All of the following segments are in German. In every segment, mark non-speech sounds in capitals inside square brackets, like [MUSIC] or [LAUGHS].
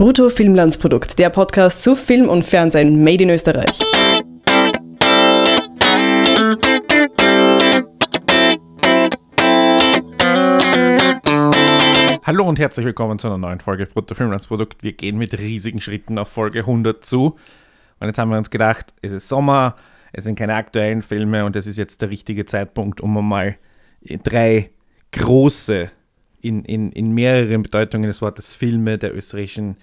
Brutto Filmlandsprodukt, der Podcast zu Film und Fernsehen made in Österreich. Hallo und herzlich willkommen zu einer neuen Folge Brutto Filmlandsprodukt. Wir gehen mit riesigen Schritten auf Folge 100 zu. Und jetzt haben wir uns gedacht, es ist Sommer, es sind keine aktuellen Filme und es ist jetzt der richtige Zeitpunkt, um mal drei große, in, in, in mehreren Bedeutungen des Wortes Filme der österreichischen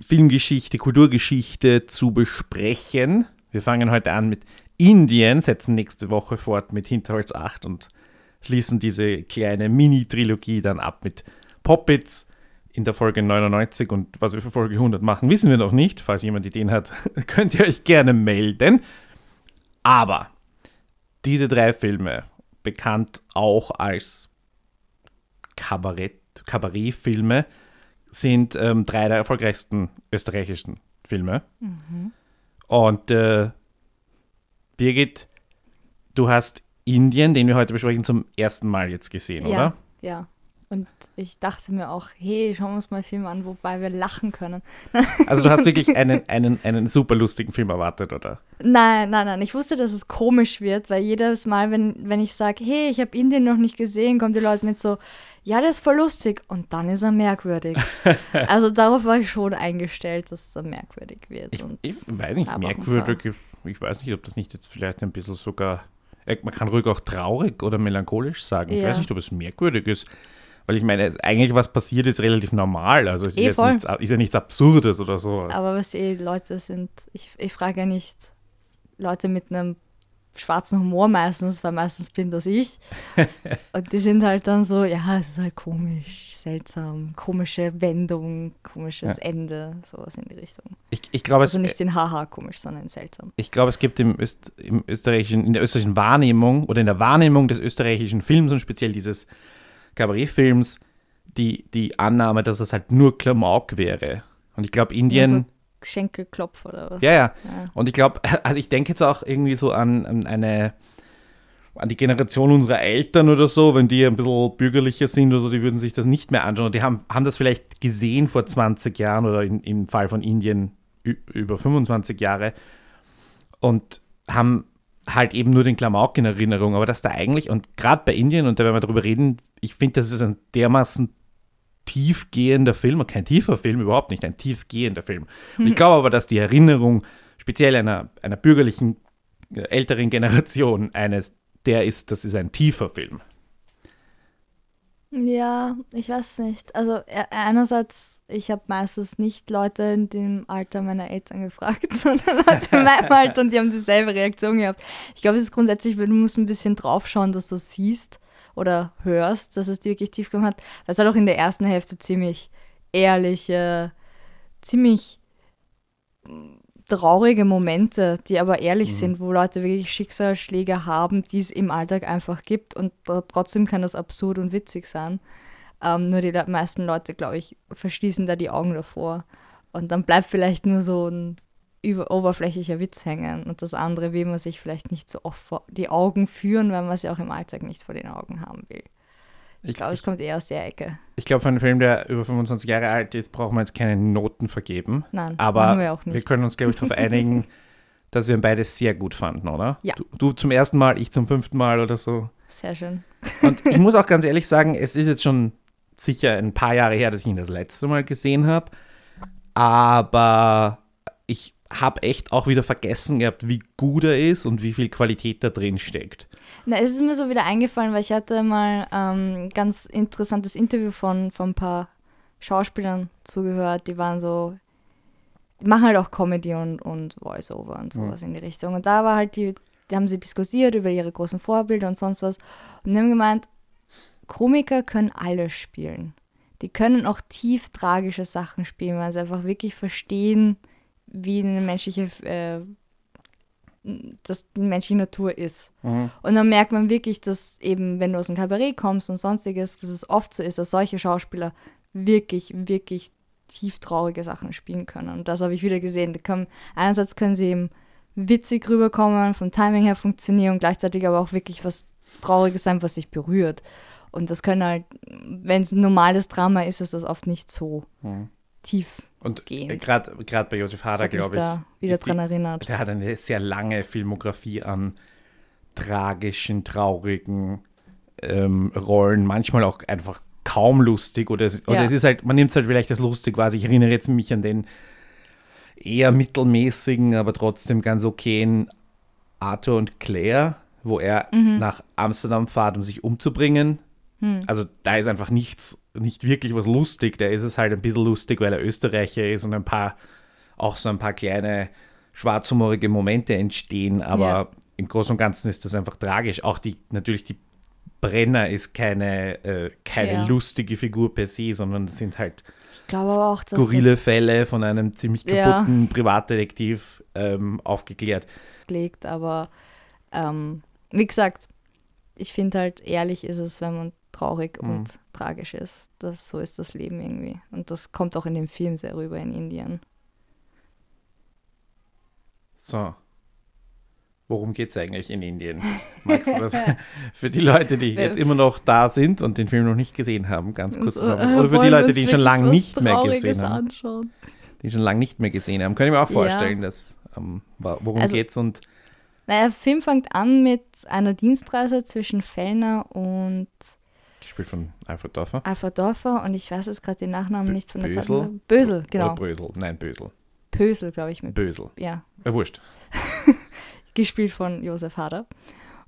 Filmgeschichte, Kulturgeschichte zu besprechen. Wir fangen heute an mit Indien, setzen nächste Woche fort mit Hinterholz 8 und schließen diese kleine Mini-Trilogie dann ab mit Poppits in der Folge 99 und was wir für Folge 100 machen, wissen wir noch nicht. Falls jemand Ideen hat, [LAUGHS] könnt ihr euch gerne melden. Aber diese drei Filme, bekannt auch als Kabarett, Kabarettfilme, sind ähm, drei der erfolgreichsten österreichischen Filme. Mhm. Und äh, Birgit, du hast Indien, den wir heute besprechen, zum ersten Mal jetzt gesehen, ja, oder? Ja. Und ich dachte mir auch, hey, schauen wir uns mal einen Film an, wobei wir lachen können. Also du hast wirklich [LAUGHS] einen, einen, einen super lustigen Film erwartet, oder? Nein, nein, nein. Ich wusste, dass es komisch wird, weil jedes Mal, wenn, wenn ich sage, hey, ich habe Indien noch nicht gesehen, kommen die Leute mit so, ja, das ist voll lustig. Und dann ist er merkwürdig. [LAUGHS] also darauf war ich schon eingestellt, dass er merkwürdig wird. Ich, ich weiß nicht, merkwürdig, ich weiß nicht, ob das nicht jetzt vielleicht ein bisschen sogar, äh, man kann ruhig auch traurig oder melancholisch sagen. Ich ja. weiß nicht, ob es merkwürdig ist. Weil ich meine, eigentlich was passiert ist relativ normal. Also es ist, eh jetzt nichts, ist ja nichts Absurdes oder so. Aber was eh Leute sind, ich, ich frage ja nicht Leute mit einem schwarzen Humor meistens, weil meistens bin das ich. [LAUGHS] Und die sind halt dann so, ja, es ist halt komisch, seltsam, komische Wendung, komisches ja. Ende, sowas in die Richtung. Ich, ich glaube, also nicht in Haha komisch, sondern seltsam. Ich glaube, es gibt im, Öst, im österreichischen, in der österreichischen Wahrnehmung oder in der Wahrnehmung des österreichischen Films und speziell dieses Kabarettfilms die, die Annahme, dass es halt nur Klamauk wäre. Und ich glaube, Indien. Ja, so Schenkelklopf oder was? Ja, ja. ja. Und ich glaube, [LAUGHS] also ich denke jetzt auch irgendwie so an, an eine an die Generation unserer Eltern oder so, wenn die ein bisschen bürgerlicher sind oder so, die würden sich das nicht mehr anschauen. Die haben, haben das vielleicht gesehen vor 20 Jahren oder in, im Fall von Indien über 25 Jahre und haben halt eben nur den Klamauk in Erinnerung, aber dass da eigentlich, und gerade bei Indien, und da werden wir darüber reden, ich finde, das ist ein dermaßen tiefgehender Film, kein tiefer Film, überhaupt nicht, ein tiefgehender Film. Und ich glaube aber, dass die Erinnerung speziell einer, einer bürgerlichen, äh, älteren Generation eines, der ist, das ist ein tiefer Film. Ja, ich weiß nicht. Also e-, einerseits, ich habe meistens nicht Leute in dem Alter meiner Eltern gefragt, [LAUGHS] sondern Leute in meinem Alter und die haben dieselbe Reaktion gehabt. Ich glaube, es ist grundsätzlich, du musst ein bisschen draufschauen, dass du siehst oder hörst, dass es dir wirklich tief gemacht hat. Weil es hat auch in der ersten Hälfte ziemlich ehrliche, ziemlich traurige Momente, die aber ehrlich mhm. sind, wo Leute wirklich Schicksalsschläge haben, die es im Alltag einfach gibt und trotzdem kann das absurd und witzig sein. Ähm, nur die meisten Leute, glaube ich, verschließen da die Augen davor. Und dann bleibt vielleicht nur so ein über oberflächlicher Witz hängen und das andere will man sich vielleicht nicht so oft vor die Augen führen, weil man es ja auch im Alltag nicht vor den Augen haben will. Ich, glaube, es kommt eher aus der Ecke. Ich glaube, für einen Film, der über 25 Jahre alt ist, brauchen wir jetzt keine Noten vergeben. Nein, aber wir, auch nicht. wir können uns, glaube ich, darauf [LAUGHS] einigen, dass wir beides sehr gut fanden, oder? Ja. Du, du, zum ersten Mal, ich zum fünften Mal oder so. Sehr schön. Und ich [LAUGHS] muss auch ganz ehrlich sagen, es ist jetzt schon sicher ein paar Jahre her, dass ich ihn das letzte Mal gesehen habe. Aber ich habe echt auch wieder vergessen gehabt, wie gut er ist und wie viel Qualität da drin steckt. Na, es ist mir so wieder eingefallen, weil ich hatte mal ein ähm, ganz interessantes Interview von, von ein paar Schauspielern zugehört, die waren so, die machen halt auch Comedy und, und Voice-Over und sowas mhm. in die Richtung. Und da war halt die, die haben sie diskutiert über ihre großen Vorbilder und sonst was. Und die haben gemeint, Komiker können alles spielen. Die können auch tief tragische Sachen spielen, weil sie einfach wirklich verstehen, wie eine menschliche, äh, dass die menschliche Natur ist. Mhm. Und dann merkt man wirklich, dass eben, wenn du aus dem Kabarett kommst und sonstiges, dass es oft so ist, dass solche Schauspieler wirklich, wirklich tief traurige Sachen spielen können. Und das habe ich wieder gesehen. Können, einerseits können sie eben witzig rüberkommen, vom Timing her funktionieren und gleichzeitig aber auch wirklich was Trauriges sein, was sich berührt. Und das können halt, wenn es ein normales Drama ist, ist das oft nicht so. Mhm tief. Und Gehend. gerade bei Josef Hader, glaube ich, da wieder ist die- dran erinnert. der hat eine sehr lange Filmografie an tragischen, traurigen ähm, Rollen, manchmal auch einfach kaum lustig oder, es, oder Ja. es ist halt, man nimmt es halt vielleicht als lustig wahr. Ich erinnere jetzt mich an den eher mittelmäßigen, aber trotzdem ganz okayen Arthur und Claire, wo er Mhm. nach Amsterdam fährt, um sich umzubringen. Hm. Also da ist einfach nichts, nicht wirklich was lustig. Da ist es halt ein bisschen lustig, weil er Österreicher ist und ein paar, auch so ein paar kleine schwarzhumorige Momente entstehen. Aber Ja. im Großen und Ganzen ist das einfach tragisch. Auch die, natürlich die Brenner ist keine, äh, keine Ja. lustige Figur per se, sondern das sind halt Ich glaube aber auch, skurrile Fälle von einem ziemlich Ja. kaputten Privatdetektiv ähm, aufgeklärt. gelegt, aber ähm, wie gesagt, ich finde halt, ehrlich ist es, wenn man traurig Mhm. und tragisch ist. Das, so ist das Leben irgendwie. Und das kommt auch in dem Film sehr rüber in Indien. So. Worum geht es eigentlich in Indien? [LAUGHS] Magst du das für die Leute, die jetzt immer noch da sind und den Film noch nicht gesehen haben, ganz kurz zusammen? äh, Oder für die Leute, die ihn schon lange nicht mehr gesehen haben? Anschauen? Die schon lange nicht mehr gesehen haben. Kann ich mir auch Ja. vorstellen, dass, ähm, worum Also- geht's und Naja, der Film fängt an mit einer Dienstreise zwischen Fellner und gespielt von Alfred Dorfer. Alfred Dorfer und ich weiß jetzt gerade den Nachnamen Bö- nicht von der Zeit. Bösel? Bösel, Oder genau. Brösel. Nein, Bösel. Pösel, glaube ich. Mit, Bösel. ja, Äh, wurscht. [LAUGHS] gespielt von Josef Hader.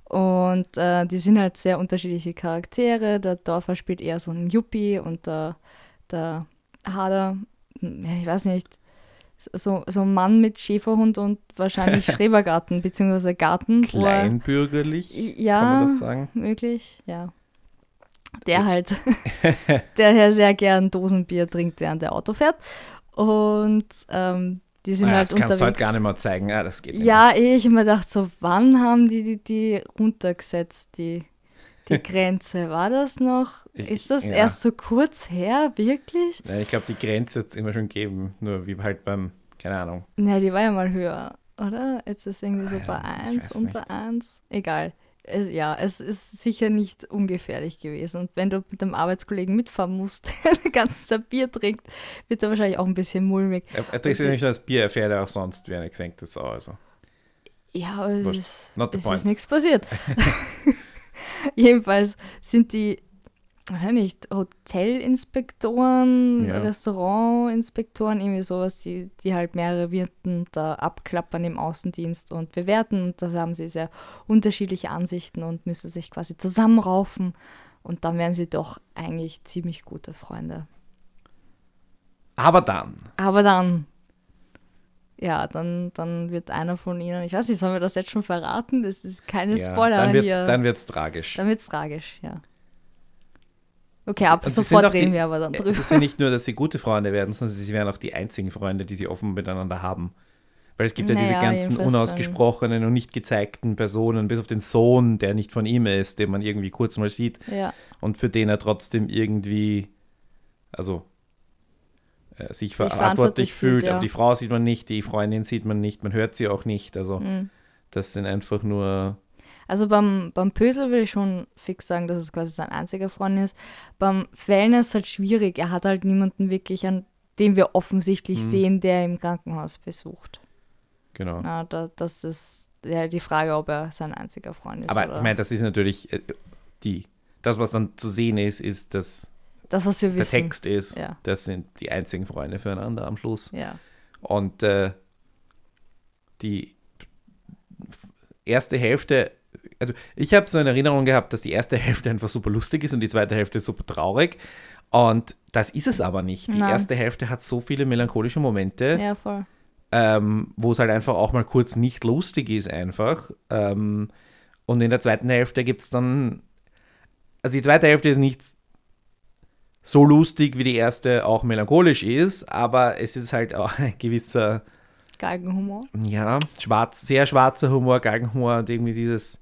Und äh, die sind halt sehr unterschiedliche Charaktere. Der Dorfer spielt eher so einen Yuppie und der, der Hader, hm, ja, ich weiß nicht, so, so ein Mann mit Schäferhund und wahrscheinlich [LAUGHS] Schrebergarten, beziehungsweise Garten. wo er- Kleinbürgerlich, Ja, kann man das sagen? möglich, ja. Der halt, [LAUGHS] der ja sehr gern Dosenbier trinkt, während er Auto fährt. Und ähm, die sind Ah, halt das kannst unterwegs. du halt gar nicht mehr zeigen. Ja, das geht nicht Ja, eh, ich hab mir gedacht, so wann haben die die, die runtergesetzt, die, die [LAUGHS] Grenze? War das noch? Ist das ja. erst so kurz her, wirklich? mehr. Ja, ich glaube, die Grenze hat es immer schon gegeben. Nur wie halt beim, keine Ahnung. Ne, die war ja mal höher, oder? Jetzt ist irgendwie so bei ja, ich 1, weiß unter 1. Egal. Es, ja, es ist sicher nicht ungefährlich gewesen. Und wenn du mit einem Arbeitskollegen mitfahren musst, [LAUGHS] der das ganze Bier trinkt, wird er wahrscheinlich auch ein bisschen mulmig. Er, er trinkt ja nicht nur das Bier, er fährt auch sonst wie eine gesenkte Sau. Also. Ja, aber es, ist- es ist nichts passiert. [LAUGHS] [LAUGHS] Jedenfalls sind die, nicht, Hotelinspektoren, Ja. Restaurantinspektoren, irgendwie sowas, die, die halt mehrere Wirten da abklappern im Außendienst und bewerten. Und da haben sie sehr unterschiedliche Ansichten und müssen sich quasi zusammenraufen. Und dann werden sie doch eigentlich ziemlich gute Freunde. Aber dann, Aber dann, ja, dann, dann wird einer von ihnen, ich weiß nicht, sollen wir das jetzt schon verraten? Das ist keine ja, Spoiler dann wird's, hier. dann wird's tragisch. Dann wird's tragisch, ja. Okay, ab sind sofort auch die- reden wir aber dann drüber. Es ist ja nicht nur, dass sie gute Freunde werden, sondern sie werden auch die einzigen Freunde, die sie offen miteinander haben. Weil es gibt ja diese Naja, ganzen unausgesprochenen und nicht gezeigten Personen, bis auf den Sohn, der nicht von ihm ist, den man irgendwie kurz mal sieht Ja, und für den er trotzdem irgendwie, also äh, sich, verantwortlich, verantwortlich fühlt. fühlt, ja. Aber die Frau sieht man nicht, die Freundin sieht man nicht, man hört sie auch nicht. Also mhm. das sind einfach nur, Also beim, beim Pösel würde ich schon fix sagen, dass es quasi sein einziger Freund ist. Beim Fellner ist es halt schwierig. Er hat halt niemanden wirklich, an dem wir offensichtlich Mhm. sehen, der im Krankenhaus besucht. genau. Na, da, das ist ja die Frage, ob er sein einziger Freund ist. Aber oder ich meine, das ist natürlich äh, die, das, was dann zu sehen ist, ist, dass das, was wir der wissen. Text ist, Ja. das sind die einzigen Freunde füreinander am Schluss. Ja. Und äh, die erste Hälfte, also ich habe so eine Erinnerung gehabt, dass die erste [LAUGHS] Hälfte einfach super lustig ist und die zweite Hälfte super traurig. Und das ist es aber nicht. Die Nein. erste Hälfte hat so viele melancholische Momente, ja, voll. ähm, wo es halt einfach auch mal kurz nicht lustig ist einfach. Ähm, und in der zweiten Hälfte gibt es dann, also die zweite Hälfte ist nicht so lustig, wie die erste auch melancholisch ist, aber es ist halt auch ein gewisser, Galgenhumor. ja, schwarz, sehr schwarzer Humor, Galgenhumor und irgendwie dieses,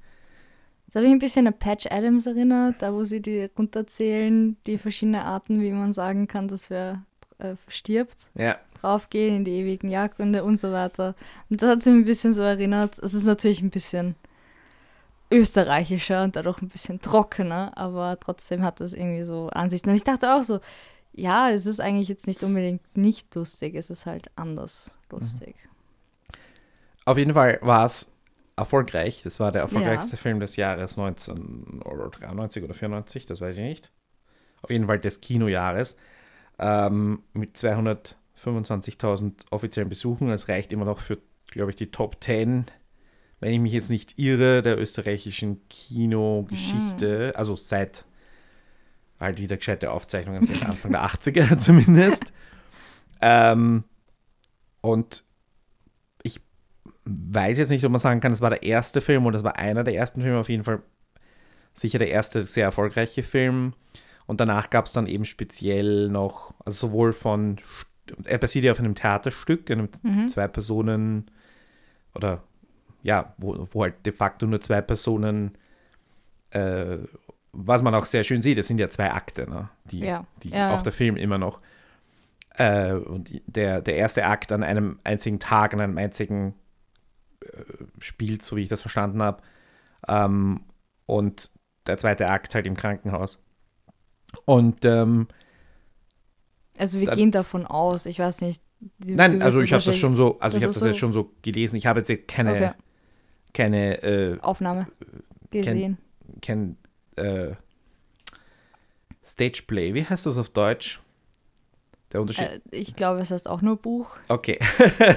Das habe ich ein bisschen an Patch Adams erinnert, da wo sie die runterzählen, die verschiedenen Arten, wie man sagen kann, dass wer äh, stirbt, ja, draufgehen in die ewigen Jagdgründe und so weiter. Und das hat sich ein bisschen so erinnert. Es ist natürlich ein bisschen österreichischer und dadurch ein bisschen trockener, aber trotzdem hat das irgendwie so Ansichten. Und ich dachte auch so, Ja, es ist eigentlich jetzt nicht unbedingt nicht lustig, es ist halt anders lustig. Auf jeden Fall war es erfolgreich. Das war der erfolgreichste Film des Jahres 1993 oder 94, das weiß ich nicht. Auf jeden Fall des Kinojahres. Ähm, mit 225.000 offiziellen Besuchen. Das reicht immer noch für, glaube ich, die Top 10, wenn ich mich jetzt nicht irre, der österreichischen Kinogeschichte. Also seit halt wieder gescheite Aufzeichnungen sind, Anfang der 80er [LAUGHS] zumindest. Ähm, und weiß jetzt nicht, ob man sagen kann, es war der erste Film oder es war einer der ersten Filme, auf jeden Fall sicher der erste sehr erfolgreiche Film. Und danach gab es dann eben speziell noch, also sowohl von, er basiert ja auf einem Theaterstück, einem Mhm. zwei Personen oder ja, wo, wo halt de facto nur zwei Personen, äh, was man auch sehr schön sieht, es sind ja zwei Akte, ne? die, Ja. die Ja, auch der Film immer noch. Äh, und der, der erste Akt an einem einzigen Tag, an einem einzigen spielt, so wie ich das verstanden habe. Ähm, und der zweite Akt halt im Krankenhaus. Und ähm, Also wir Dann- gehen davon aus, ich weiß nicht. du- du nein, wirst also ich habe das schon so, also ich habe das jetzt so- schon so gelesen. Ich habe jetzt keine, Okay, keine, äh, Aufnahme gesehen. kein äh, Stageplay. Wie heißt das auf Deutsch? Der Unterschied. Äh, ich glaube, es heißt auch nur Buch. okay.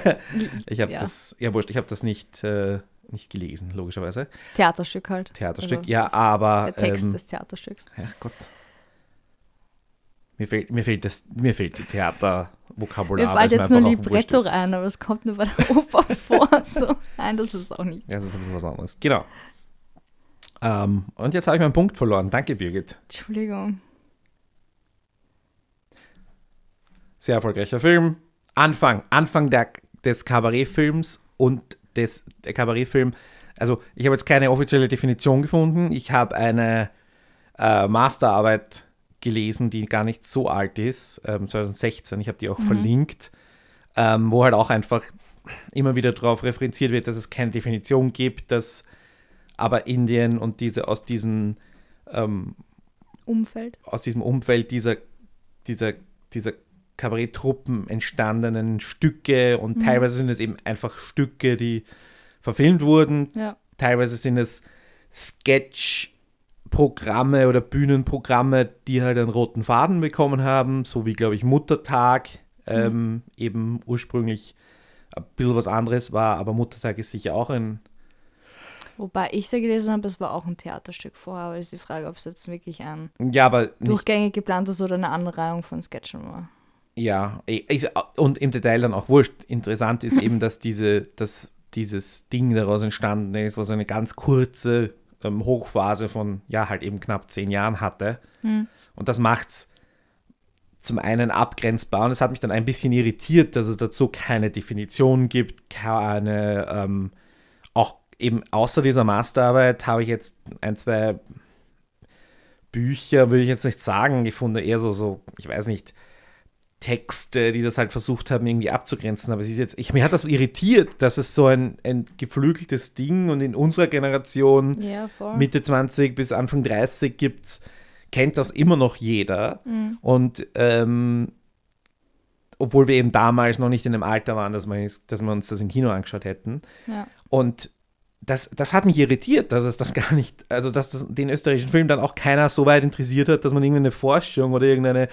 [LAUGHS] ich habe Ja. das, ja wurscht, ich habe das nicht, äh, nicht gelesen, logischerweise. Theaterstück halt. Theaterstück, Also ja, aber. Der Text ähm, des Theaterstücks. Ach Gott. Mir fehlt, mir fehlt, das, mir fehlt die Theatervokabular. Mir fällt jetzt nur Libretto rein, aber es kommt nur bei der [LAUGHS] Oper vor. So. Nein, das ist auch nicht. Ja, das ist ein bisschen was anderes. Genau. Ähm, und jetzt habe ich meinen Punkt verloren. Danke, Birgit. Entschuldigung. Sehr erfolgreicher Film. Anfang, Anfang der, des Kabarettfilms und des, der Kabarettfilm. Also, ich habe jetzt keine offizielle Definition gefunden. Ich habe eine äh, Masterarbeit gelesen, die gar nicht so alt ist, ähm, 2016. Ich habe die auch verlinkt, ähm, wo halt auch einfach immer wieder darauf referenziert wird, dass es keine Definition gibt, dass aber Indien und diese aus diesen ähm, Umfeld. aus diesem Umfeld dieser, dieser, dieser Kabaretttruppen entstandenen Stücke und teilweise sind es eben einfach Stücke, die verfilmt wurden, Ja. teilweise sind es Sketch-Programme oder Bühnenprogramme, die halt einen roten Faden bekommen haben, so wie, glaube ich, Muttertag ähm, eben ursprünglich ein bisschen was anderes war, aber Muttertag ist sicher auch ein Wobei ich da gelesen habe, es war auch ein Theaterstück vorher, aber ist die Frage, ob es jetzt wirklich ein ja, aber durchgängig geplantes oder eine Anreihung von Sketchen war. Ja, ist, und im Detail dann auch wurscht. Interessant ist eben, [LAUGHS] dass diese, dass dieses Ding daraus entstanden ist, was eine ganz kurze ähm, Hochphase von, ja, halt eben knapp zehn Jahren hatte. Und das macht's zum einen abgrenzbar und es hat mich dann ein bisschen irritiert, dass es dazu keine Definition gibt, keine, ähm, auch eben außer dieser Masterarbeit habe ich jetzt ein, zwei Bücher, würde ich jetzt nicht sagen, gefunden, eher so, so, ich weiß nicht, Texte, die das halt versucht haben, irgendwie abzugrenzen. Aber es ist jetzt, ich, mir hat das irritiert, dass es so ein, ein geflügeltes Ding und in unserer Generation Ja, voll. Mitte 20 bis Anfang 30 gibt's, kennt das immer noch jeder. Mhm. Und ähm, obwohl wir eben damals noch nicht in dem Alter waren, dass wir, dass wir uns das im Kino angeschaut hätten. ja. Und das, das hat mich irritiert, dass es das gar nicht, also dass das, den österreichischen Film dann auch keiner so weit interessiert hat, dass man irgendeine Forschung oder irgendeine,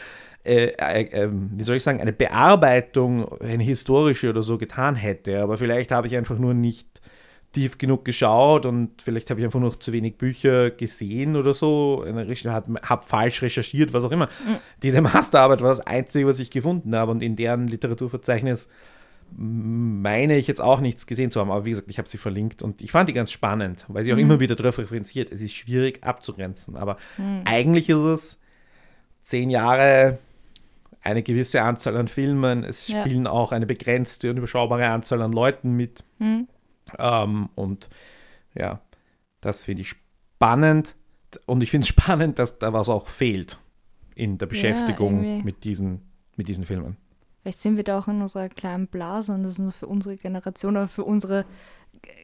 äh, äh, äh, wie soll ich sagen, eine Bearbeitung, eine historische oder so getan hätte. Aber vielleicht habe ich einfach nur nicht tief genug geschaut und vielleicht habe ich einfach noch zu wenig Bücher gesehen oder so, habe hab falsch recherchiert, was auch immer. Diese Masterarbeit war das Einzige, was ich gefunden habe und in deren Literaturverzeichnis meine ich jetzt auch nichts gesehen zu haben, aber wie gesagt, ich habe sie verlinkt und ich fand die ganz spannend, weil sie auch immer wieder darauf referenziert, es ist schwierig abzugrenzen, aber eigentlich ist es zehn Jahre, eine gewisse Anzahl an Filmen, es Ja. spielen auch eine begrenzte und überschaubare Anzahl an Leuten mit Hm. ähm, und ja, das finde ich spannend und ich finde es [LAUGHS] spannend, dass da was auch fehlt in der Beschäftigung irgendwie. mit, diesen, mit diesen Filmen. Vielleicht sind wir da auch in unserer kleinen Blase und das ist nur für unsere Generation oder für unsere,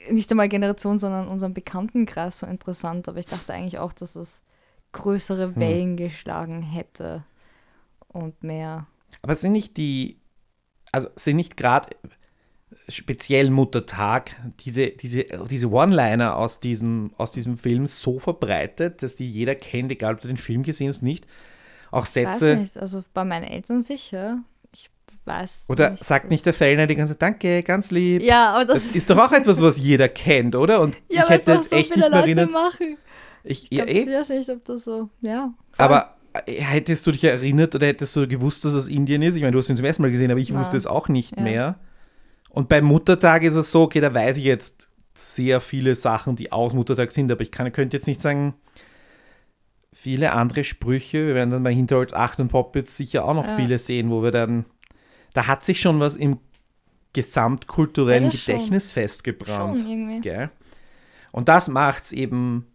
nicht einmal Generation, sondern unseren Bekanntenkreis so interessant. Aber ich dachte eigentlich auch, dass es größere Wellen geschlagen hätte. Und mehr. Aber sind nicht die, also sind nicht gerade speziell Muttertag diese, diese, diese One-Liner aus diesem, aus diesem Film so verbreitet, dass die jeder kennt, egal ob du den Film gesehen hast, nicht? Auch Sätze. Weiß nicht, also bei meinen Eltern sicher. Ich weiß Oder nicht, sagt nicht der Fellner die ganze Zeit, danke, ganz lieb. Ja, aber das, Das ist doch auch etwas, was jeder kennt, oder? Und ja, ich hätte jetzt so echt viele nicht mehr Leute erinnert. machen. Ich, Ich ja, glaub, eh. ich weiß nicht, ob das so, ja. voll. Aber hättest du dich erinnert oder hättest du gewusst, dass es Indien ist? Ich meine, du hast ihn zum ersten Mal gesehen, aber ich Nein. wusste es auch nicht Ja. mehr. Und beim Muttertag ist es so, okay, da weiß ich jetzt sehr viele Sachen, die aus Muttertag sind, aber ich kann, könnte jetzt nicht sagen, viele andere Sprüche, wir werden dann bei Hinterholz 8 und Poppets sicher auch noch Ja. viele sehen, wo wir dann, da hat sich schon was im gesamtkulturellen Ja, das schon. Gedächtnis festgebrannt. Schon irgendwie. Gell? Und das macht es eben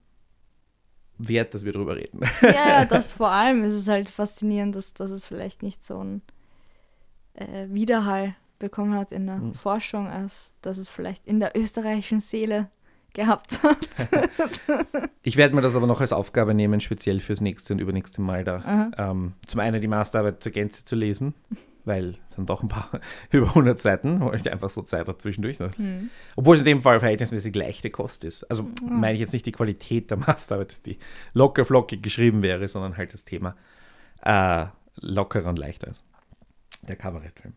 wert, dass wir drüber reden. Ja, ja, [LAUGHS] das vor allem ist es halt faszinierend, dass, dass es vielleicht nicht so einen äh, Widerhall bekommen hat in der Mhm. Forschung, als dass es vielleicht in der österreichischen Seele gehabt hat. [LAUGHS] Ich werde mir das aber noch als Aufgabe nehmen, speziell fürs nächste und übernächste Mal da. Ähm, zum einen die Masterarbeit zur Gänze zu lesen, weil es sind doch ein paar [LAUGHS] über 100 Seiten, wo ich einfach so Zeit habe zwischendurch. Ne? Hm. Obwohl es in dem Fall verhältnismäßig leichte Kost ist. Also meine ich jetzt nicht die Qualität der Masterarbeit, dass die locker flockig geschrieben wäre, sondern halt das Thema äh, lockerer und leichter ist. Der Kabarettfilm.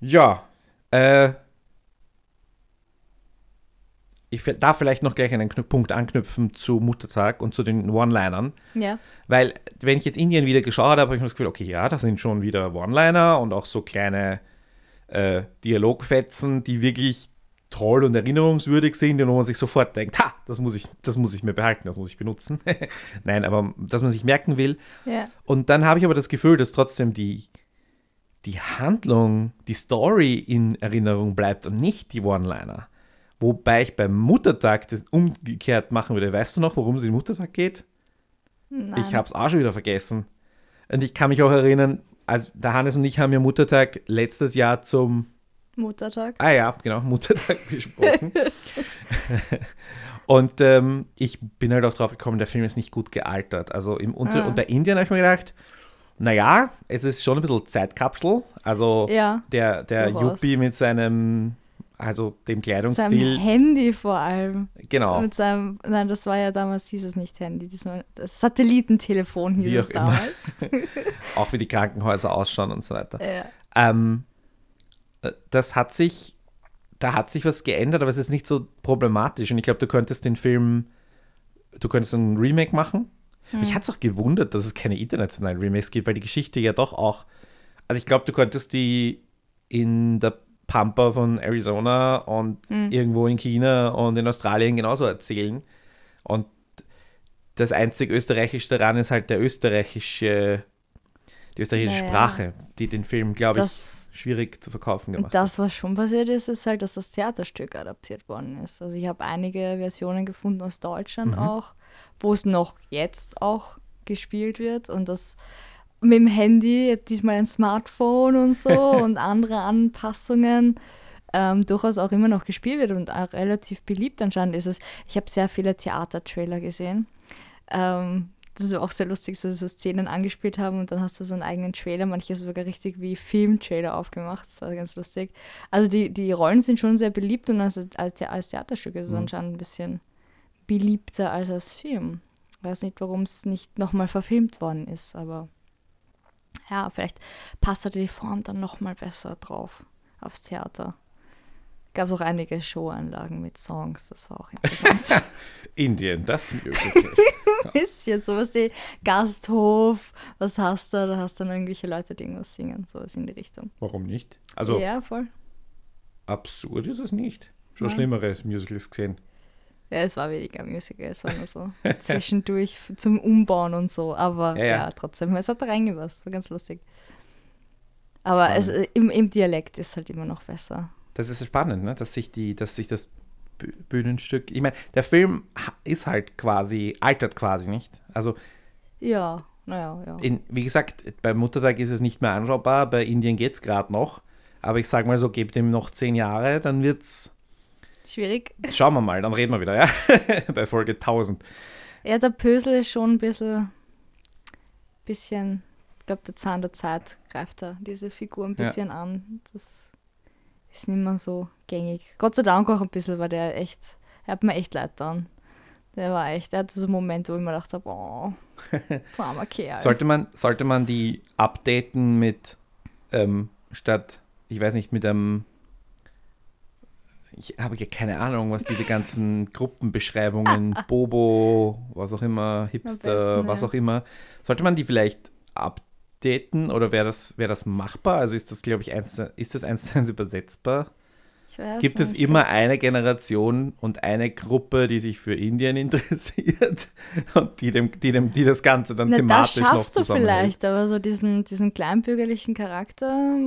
Ja, äh, ich darf vielleicht noch gleich einen Punkt anknüpfen zu Muttertag und zu den One-Linern. Ja. Weil, wenn ich jetzt Indien wieder geschaut habe, habe ich mir das Gefühl, okay, ja, das sind schon wieder One-Liner und auch so kleine äh, Dialogfetzen, die wirklich toll und erinnerungswürdig sind und wo man sich sofort denkt, ha, das muss ich, das muss ich mir behalten, das muss ich benutzen. [LAUGHS] Nein, aber dass man sich merken will. Ja. Und dann habe ich aber das Gefühl, dass trotzdem die, die Handlung, die Story in Erinnerung bleibt und nicht die One-Liner. Wobei ich beim Muttertag das umgekehrt machen würde. Weißt du noch, worum es im Muttertag geht? Nein. Ich habe es auch schon wieder vergessen. Und ich kann mich auch erinnern, als der Hannes und ich haben ja Muttertag letztes Jahr zum, Muttertag. ah ja, genau, Muttertag [LAUGHS] besprochen. und ähm, ich bin halt auch drauf gekommen, der Film ist nicht gut gealtert. Also im Unter Ah. und bei Indien habe ich mir gedacht, naja, es ist schon ein bisschen Zeitkapsel. Also Ja. der, der. Yuppie mit seinem, also dem Seinem Kleidungsstil, Handy vor allem. genau. Mit seinem, nein, das war ja damals, hieß es nicht Handy, diesmal das Satellitentelefon hieß Wie es auch damals. [LAUGHS] Auch wie die Krankenhäuser ausschauen und so weiter. ja. Ähm, äh, das hat sich, da hat sich was geändert, aber es ist nicht so problematisch. Und ich glaube, du könntest den Film, du könntest ein Remake machen. Mich hat es auch gewundert, dass es keine internationalen Remakes gibt, weil die Geschichte ja doch auch, also ich glaube, du könntest die in der Pampa von Arizona und irgendwo in China und in Australien genauso erzählen. Und das einzig Österreichische daran ist halt der österreichische, die österreichische Naja. Sprache, die den Film, glaube ich, Das, schwierig zu verkaufen gemacht hat. das, was schon passiert ist, ist halt, dass das Theaterstück adaptiert worden ist. Also ich habe einige Versionen gefunden aus Deutschland Mhm. auch, wo es noch jetzt auch gespielt wird und das mit dem Handy, diesmal ein Smartphone und so [LAUGHS] und andere Anpassungen ähm, durchaus auch immer noch gespielt wird und auch relativ beliebt anscheinend ist es. Ich habe sehr viele Theatertrailer gesehen. Ähm, das ist auch sehr lustig, dass sie so Szenen angespielt haben und dann hast du so einen eigenen Trailer, manche sogar richtig wie Filmtrailer aufgemacht. Das war ganz lustig. Also die, die Rollen sind schon sehr beliebt und als, als, als Theaterstück ist es Mhm. anscheinend ein bisschen beliebter als als Film. Ich weiß nicht, warum es nicht nochmal verfilmt worden ist, aber ja, vielleicht passt da die Form dann nochmal besser drauf aufs Theater. Gab es auch einige Showanlagen mit Songs, das war auch interessant. [LAUGHS] Indien, das [LAUGHS] möglich. bisschen sowas wie Gasthof, was hast du? Da hast du dann irgendwelche Leute, die irgendwas singen, sowas in die Richtung. Warum nicht? Also ja, voll. absurd ist es nicht. Schon Nein. schlimmere Musicals gesehen. Ja, es war weniger Musical, es war nur so [LAUGHS] zwischendurch zum Umbauen und so. Aber Ja, ja, ja. trotzdem, es hat reingepasst, war ganz lustig. Aber es, im, im Dialekt ist halt immer noch besser. Das ist spannend, ne? dass sich die, dass sich das Bü- Bühnenstück. Ich meine, der Film ist halt quasi, altert quasi nicht. Also, Ja, naja, ja. in, wie gesagt, beim Muttertag ist es nicht mehr anschaubar, bei Indien geht es gerade noch. Aber ich sag mal so, gebt ihm noch zehn Jahre, dann wird's. Schwierig. Schauen wir mal, dann reden wir wieder, ja? [LAUGHS] bei Folge 1000. Ja, der Pösel ist schon ein bisschen, bisschen Ich glaube, der Zahn der Zeit greift da diese Figur ein Ja. bisschen an. Das ist nicht mehr so gängig. Gott sei Dank auch ein bisschen, weil der echt, er hat mir echt leid getan. Der war echt, der hatte so Momente, wo ich mir gedacht habe, oh, [LAUGHS] armer Kerl. Sollte man, sollte man die updaten mit ähm, statt, ich weiß nicht, mit einem ich habe ja keine Ahnung, was diese ganzen Gruppenbeschreibungen, [LAUGHS] Bobo, was auch immer, Hipster, besten, was ja. auch immer, sollte man die vielleicht updaten oder wäre das, wär das machbar? Also ist das, glaube ich, eins, ist das eins zu eins übersetzbar? Gibt es nicht. immer eine Generation und eine Gruppe, die sich für Indien [LAUGHS] interessiert und die, dem, die, dem, die das Ganze dann Na, das thematisch noch schaffst du zusammenhält? vielleicht, aber so diesen, diesen kleinbürgerlichen Charakter,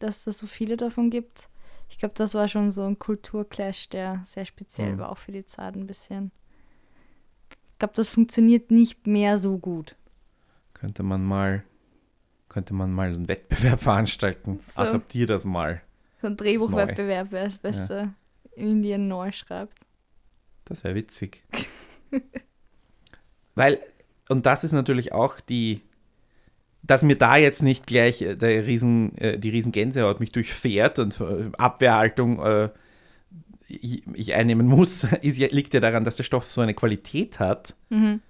dass es so viele davon gibt, ich glaube, das war schon so ein Kulturclash, der sehr speziell Mhm. war, auch für die Zeit ein bisschen. Ich glaube, das funktioniert nicht mehr so gut. Könnte man mal, könnte man mal einen Wettbewerb [LAUGHS] veranstalten. So. Adaptier das mal. So ein Drehbuchwettbewerb, wer es besser in Indien neu schreibt. Das wäre witzig. [LAUGHS] Weil, und das ist natürlich auch die, dass mir da jetzt nicht gleich äh, der riesen, äh, die riesen Gänsehaut mich durchfährt und äh, Abwehrhaltung äh, ich, ich einnehmen muss, [LAUGHS] ist, liegt ja daran, dass der Stoff so eine Qualität hat, Mhm.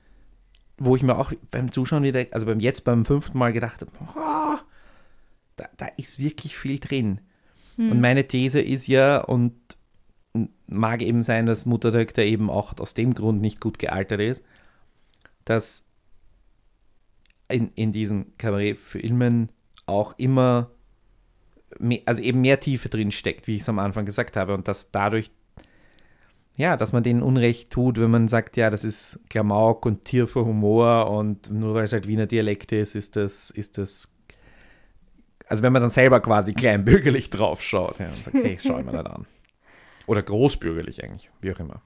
wo ich mir auch beim Zuschauen wieder, also beim jetzt beim fünften Mal gedacht habe, "Ah, da, da ist wirklich viel drin. Und meine These ist ja, und mag eben sein, dass Mutterdöck da eben auch aus dem Grund nicht gut gealtert ist, dass in, in diesen Kabarettfilmen auch immer mehr, also eben mehr Tiefe drin steckt, wie ich es am Anfang gesagt habe, und dass dadurch, ja, dass man denen Unrecht tut, wenn man sagt, ja, das ist Klamauk und Tier für Humor und nur weil es halt Wiener Dialekt ist, ist das, ist das, also wenn man dann selber quasi kleinbürgerlich drauf schaut, ja, und sagt, hey, schau ich mir das an. [LAUGHS] Oder großbürgerlich eigentlich, wie auch immer.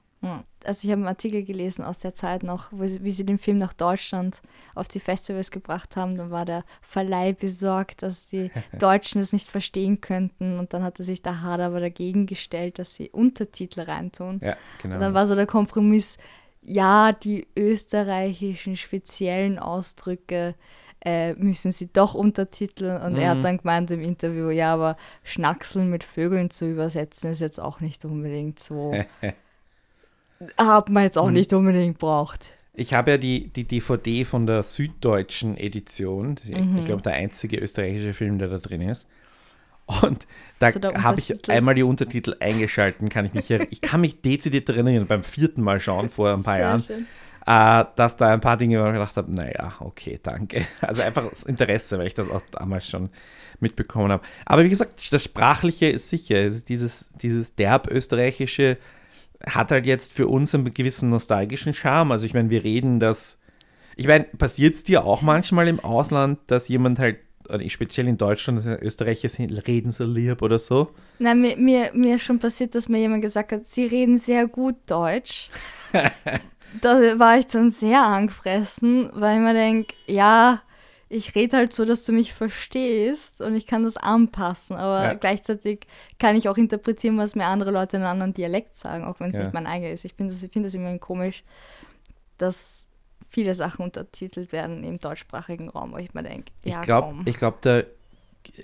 Also ich habe einen Artikel gelesen aus der Zeit noch, sie, wie sie den Film nach Deutschland auf die Festivals gebracht haben. Dann war der Verleih besorgt, dass die [LAUGHS] Deutschen es nicht verstehen könnten. Und dann hatte sich der Hard aber dagegen gestellt, dass sie Untertitel reintun. Ja, genau. Und dann war so der Kompromiss, ja, die österreichischen speziellen Ausdrücke äh, müssen sie doch untertiteln. Und er Mhm. hat dann gemeint im Interview, ja, aber Schnackseln mit Vögeln zu übersetzen ist jetzt auch nicht unbedingt so. [LAUGHS] hat man jetzt auch nicht unbedingt braucht. Ich habe ja die, die DVD von der süddeutschen Edition. Das ist, Mhm. Ich glaube, der einzige österreichische Film, der da drin ist. Und da Also habe ich einmal die Untertitel eingeschalten, kann ich mich Ich kann mich dezidiert erinnern, beim vierten Mal schauen, vor ein paar Sehr Jahren, schön. äh, dass da ein paar Dinge, wo ich gedacht habe, naja, okay, danke. [LAUGHS] Also einfach das Interesse, weil ich das auch damals schon mitbekommen habe. Aber wie gesagt, das Sprachliche ist sicher. Es ist dieses, dieses derb österreichische hat halt jetzt für uns einen gewissen nostalgischen Charme. Also ich meine, wir reden das, ich meine, passiert es dir auch manchmal im Ausland, dass jemand halt, speziell in Deutschland, dass Österreicher sind, reden so lieb oder so? Nein, mir, mir, mir ist schon passiert, dass mir jemand gesagt hat, sie reden sehr gut Deutsch. [LAUGHS] da war ich dann sehr angefressen, weil ich mir denke, ja, ich rede halt so, dass du mich verstehst und ich kann das anpassen, aber Ja. gleichzeitig kann ich auch interpretieren, was mir andere Leute in einem anderen Dialekt sagen, auch wenn es Ja. nicht mein eigener ist. Ich finde das, ich find das immer komisch, dass viele Sachen untertitelt werden im deutschsprachigen Raum, wo ich mir denke, ja, ich glaube, ich glaub, da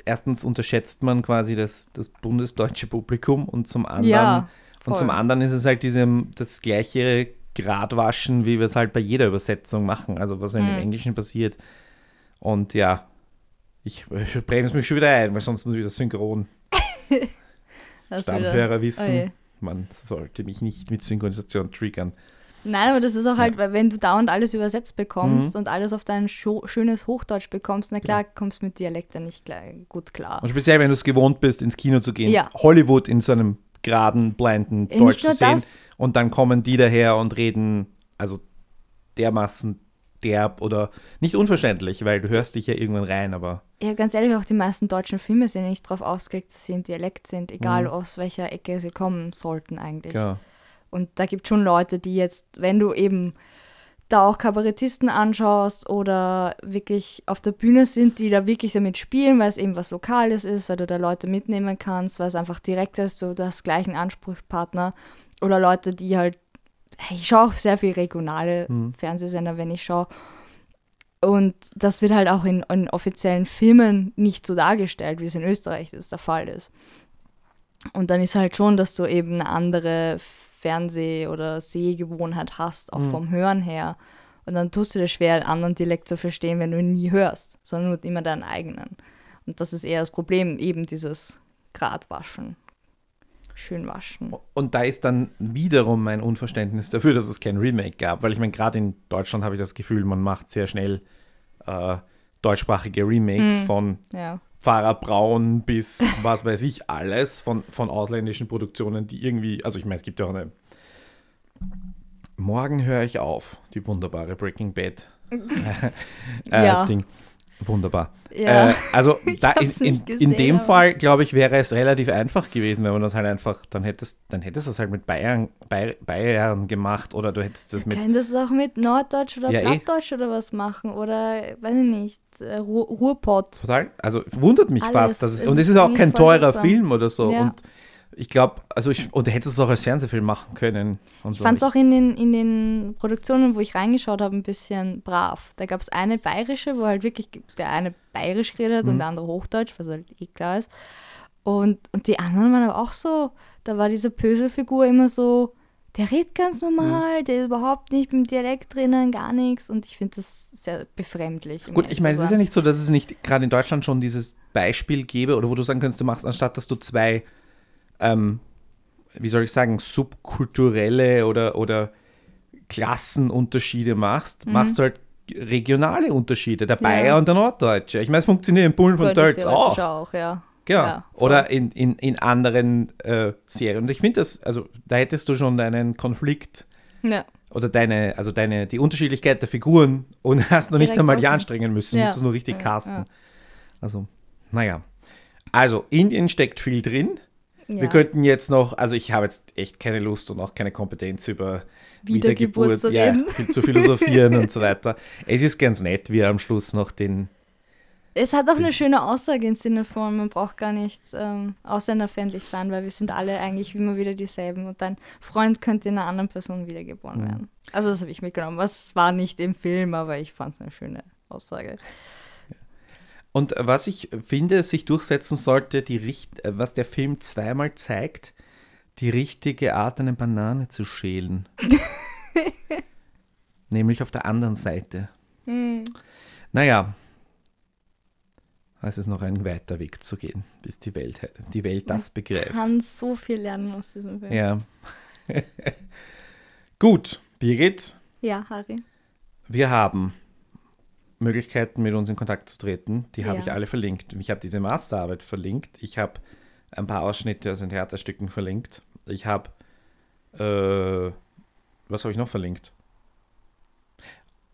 erstens unterschätzt man quasi das, das bundesdeutsche Publikum und zum anderen, ja, und zum anderen ist es halt diesem, das gleiche Gradwaschen, wie wir es halt bei jeder Übersetzung machen, also was im Mhm. Englischen passiert. Und ja, ich, ich bremse mich schon wieder ein, weil sonst muss ich wieder synchron [LAUGHS] Das wieder- Stammhörer Oh wissen. je. Man sollte mich nicht mit Synchronisation triggern. Nein, aber das ist auch halt, weil wenn du dauernd alles übersetzt bekommst Mhm. und alles auf dein schönes Hochdeutsch bekommst, na klar, kommst du mit Dialekten nicht gleich gut klar. Und speziell, wenn du es gewohnt bist, ins Kino zu gehen, Ja. Hollywood in so einem geraden, blinden Äh, Deutsch zu sehen. das, Und dann kommen die daher und reden, also dermaßen derb oder nicht unverständlich, weil du hörst dich ja irgendwann rein, aber ja, ganz ehrlich, auch die meisten deutschen Filme sind nicht darauf ausgelegt, dass sie in Dialekt sind, egal Mhm. aus welcher Ecke sie kommen sollten eigentlich. ja. Und da gibt es schon Leute, die jetzt, wenn du eben da auch Kabarettisten anschaust oder wirklich auf der Bühne sind, die da wirklich damit spielen, weil es eben was Lokales ist, weil du da Leute mitnehmen kannst, weil es einfach direkt ist, du hast gleichen Ansprechpartner oder Leute, die halt, ich schaue auch sehr viel regionale Mhm. Fernsehsender, wenn ich schaue. Und das wird halt auch in, in offiziellen Filmen nicht so dargestellt, wie es in Österreich das der Fall ist. Und dann ist halt schon, dass du eben eine andere Fernseh- oder Sehgewohnheit hast, auch Mhm. vom Hören her. Und dann tust du dir schwer, einen anderen Dialekt zu verstehen, wenn du ihn nie hörst, sondern nur immer deinen eigenen. Und das ist eher das Problem, eben dieses Gradwaschen. Schön waschen. Und da ist dann wiederum mein Unverständnis dafür, dass es kein Remake gab, weil ich meine, gerade in Deutschland habe ich das Gefühl, man macht sehr schnell äh, deutschsprachige Remakes Hm. von Ja. Pfarrer Braun bis [LAUGHS] was weiß ich alles von, von ausländischen Produktionen, die irgendwie, also ich meine, es gibt ja auch eine Morgen höre ich auf, die wunderbare Breaking Bad [LAUGHS] äh, Ja. Ding. Wunderbar. Ja. Äh, also [LAUGHS] in, in, nicht in gesehen, dem Fall, glaube ich, wäre es relativ einfach gewesen, wenn man das halt einfach, dann hättest, dann hättest du das halt mit Bayern, Bay, Bayern gemacht oder du hättest das mit. Können das auch mit Norddeutsch oder Ja, eh. Plattdeutsch oder was machen? Oder, weiß ich nicht, äh, Ru Ruhrpott. Total. Also wundert mich Alles. fast. Dass es, Es und es ist auch kein teurer. Film oder so. Ja. Und ich glaube, also ich, und du hättest es auch als Fernsehfilm machen können. Und Ich so. fand es auch in den, in den Produktionen, wo ich reingeschaut habe, ein bisschen brav. Da gab es eine bayerische, wo halt wirklich der eine bayerisch geredet hat und Mhm. der andere Hochdeutsch, was halt eh klar ist. Und, und die anderen waren aber auch so, da war diese Pöselfigur immer so, der redet ganz normal, Mhm. der ist überhaupt nicht mit dem Dialekt drinnen, gar nichts. Und ich finde das sehr befremdlich. Gut, ich meine, es ist ja nicht so, dass es nicht gerade in Deutschland schon dieses Beispiel gäbe oder wo du sagen könntest, du machst, anstatt dass du zwei, ähm, wie soll ich sagen, subkulturelle oder, oder Klassenunterschiede machst, Mhm. machst du halt regionale Unterschiede, der Ja. Bayer und der Norddeutsche. Ich meine, es funktioniert in Bullen von theoretisch auch. auch, ja. Genau. Ja. Oder in, in, in anderen äh, Serien. Und ich finde das, also da hättest du schon deinen Konflikt Ja. oder deine, also deine, die Unterschiedlichkeit der Figuren und [LAUGHS] hast noch nicht Direkt einmal die anstrengen müssen, Ja. musst es nur richtig Ja, casten. ja. Also, naja. Also, Indien steckt viel drin. Ja. Wir könnten jetzt noch, also ich habe jetzt echt keine Lust und auch keine Kompetenz über Wiedergeburt zu ja, zu philosophieren und so weiter. Es ist ganz nett, wie er am Schluss noch den, Es hat auch eine schöne Aussage im Sinne von, man braucht gar nicht ähm, ausländerfeindlich sein, weil wir sind alle eigentlich immer wieder dieselben und dein Freund könnte in einer anderen Person wiedergeboren Mhm. werden. Also das habe ich mitgenommen. Es war nicht im Film, aber ich fand es eine schöne Aussage. Und was ich finde, sich durchsetzen sollte, die Richt was der Film zweimal zeigt, die richtige Art, eine Banane zu schälen. [LAUGHS] Nämlich auf der anderen Seite. Hm. Naja, es ist noch ein weiter Weg zu gehen, bis die Welt, die Welt das begreift. Kann so viel lernen aus diesem Film. Ja. [LAUGHS] Gut, Birgit, Ja, Harry. wir haben Möglichkeiten, mit uns in Kontakt zu treten. Die habe Ja. ich alle verlinkt. Ich habe diese Masterarbeit verlinkt. Ich habe ein paar Ausschnitte aus den Theaterstücken verlinkt. Ich habe, äh, was habe ich noch verlinkt?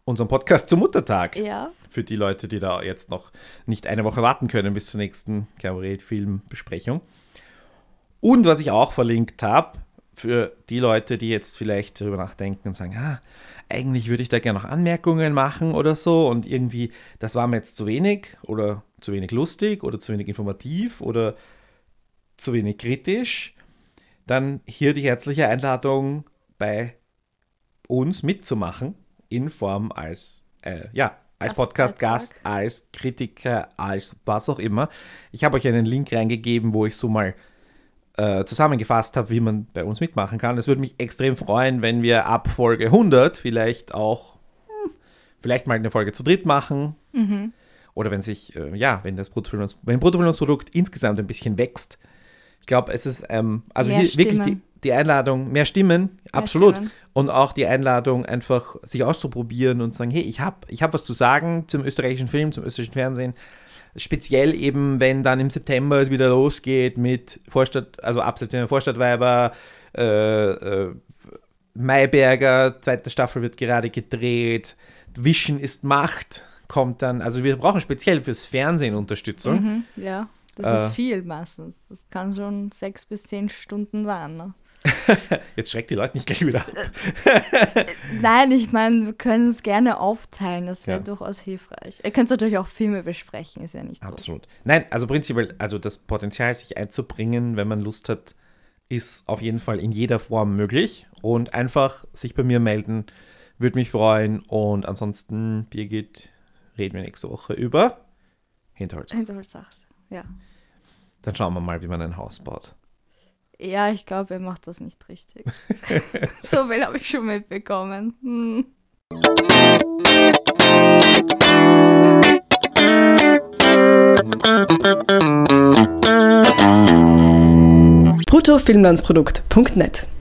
Unseren Podcast zum Muttertag. Ja. Für die Leute, die da jetzt noch nicht eine Woche warten können bis zur nächsten Kabarett-Film-Besprechung. Und was ich auch verlinkt habe, für die Leute, die jetzt vielleicht darüber nachdenken und sagen, ah, eigentlich würde ich da gerne noch Anmerkungen machen oder so und irgendwie, das war mir jetzt zu wenig oder zu wenig lustig oder zu wenig informativ oder zu wenig kritisch, dann hier die herzliche Einladung bei uns mitzumachen in Form als, äh, ja, als. Podcast-Gast, als Kritiker, als was auch immer. Ich habe euch einen Link reingegeben, wo ich so mal äh, zusammengefasst habe, wie man bei uns mitmachen kann. Es würde mich extrem freuen, wenn wir ab Folge 100 vielleicht auch, hm, vielleicht mal eine Folge zu dritt machen. Mhm. Oder wenn sich, äh, ja, wenn das wenn Bruttofilmsprodukt insgesamt ein bisschen wächst. Ich glaube, es ist, ähm, also Mehr hier wirklich die, die Einladung, mehr Stimmen, absolut. Stimmen. Und auch die Einladung, einfach sich auszuprobieren und sagen, hey, ich habe ich hab was zu sagen zum österreichischen Film, zum österreichischen Fernsehen. Speziell eben, wenn dann im September es wieder losgeht mit Vorstadt, also ab September Vorstadtweiber, äh, äh, Mayberger, zweite Staffel wird gerade gedreht, Wischen ist Macht, kommt dann, also wir brauchen speziell fürs Fernsehen Unterstützung. Mhm. Ja. Das Äh. ist viel meistens. Das kann schon sechs bis zehn Stunden sein. Ne? [LAUGHS] Jetzt schreckt die Leute nicht gleich wieder ab. Nein, ich meine, wir können es gerne aufteilen. Das wäre Ja. durchaus hilfreich. Ihr könnt natürlich auch Filme besprechen, ist ja nicht so. Absolut. Nein, also prinzipiell, also das Potenzial, sich einzubringen, wenn man Lust hat, ist auf jeden Fall in jeder Form möglich. Und einfach sich bei mir melden, würde mich freuen. Und ansonsten, Birgit, reden wir nächste Woche über Hinterholz. Hinterholzsacht. Ja. Dann schauen wir mal, wie man ein Haus baut. Ja, ich glaube, er macht das nicht richtig. [LAUGHS] so viel habe ich schon mitbekommen. Hm. bruttofilmlandsprodukt.net